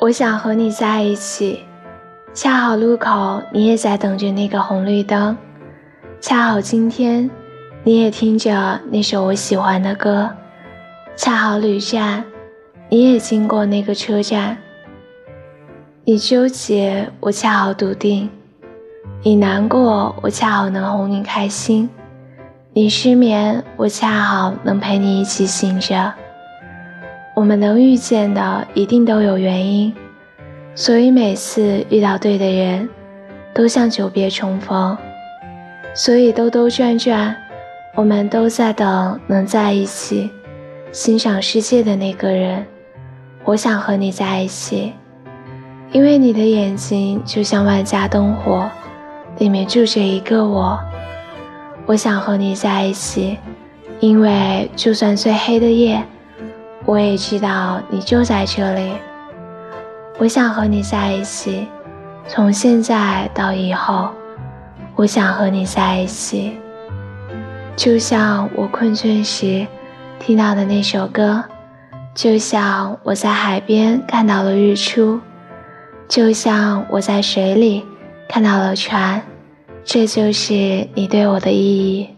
我想和你在一起，恰好路口你也在等着那个红绿灯，恰好今天你也听着那首我喜欢的歌，恰好旅站你也经过那个车站。你纠结，我恰好笃定；你难过，我恰好能哄你开心；你失眠，我恰好能陪你一起醒着。我们能遇见的，一定都有原因，所以每次遇到对的人，都像久别重逢。所以兜兜转转，我们都在等能在一起，欣赏世界的那个人。我想和你在一起，因为你的眼睛就像万家灯火，里面住着一个我。我想和你在一起，因为就算最黑的夜。我也知道你就在这里，我想和你在一起，从现在到以后，我想和你在一起。就像我困倦时听到的那首歌，就像我在海边看到了日出，就像我在水里看到了船，这就是你对我的意义。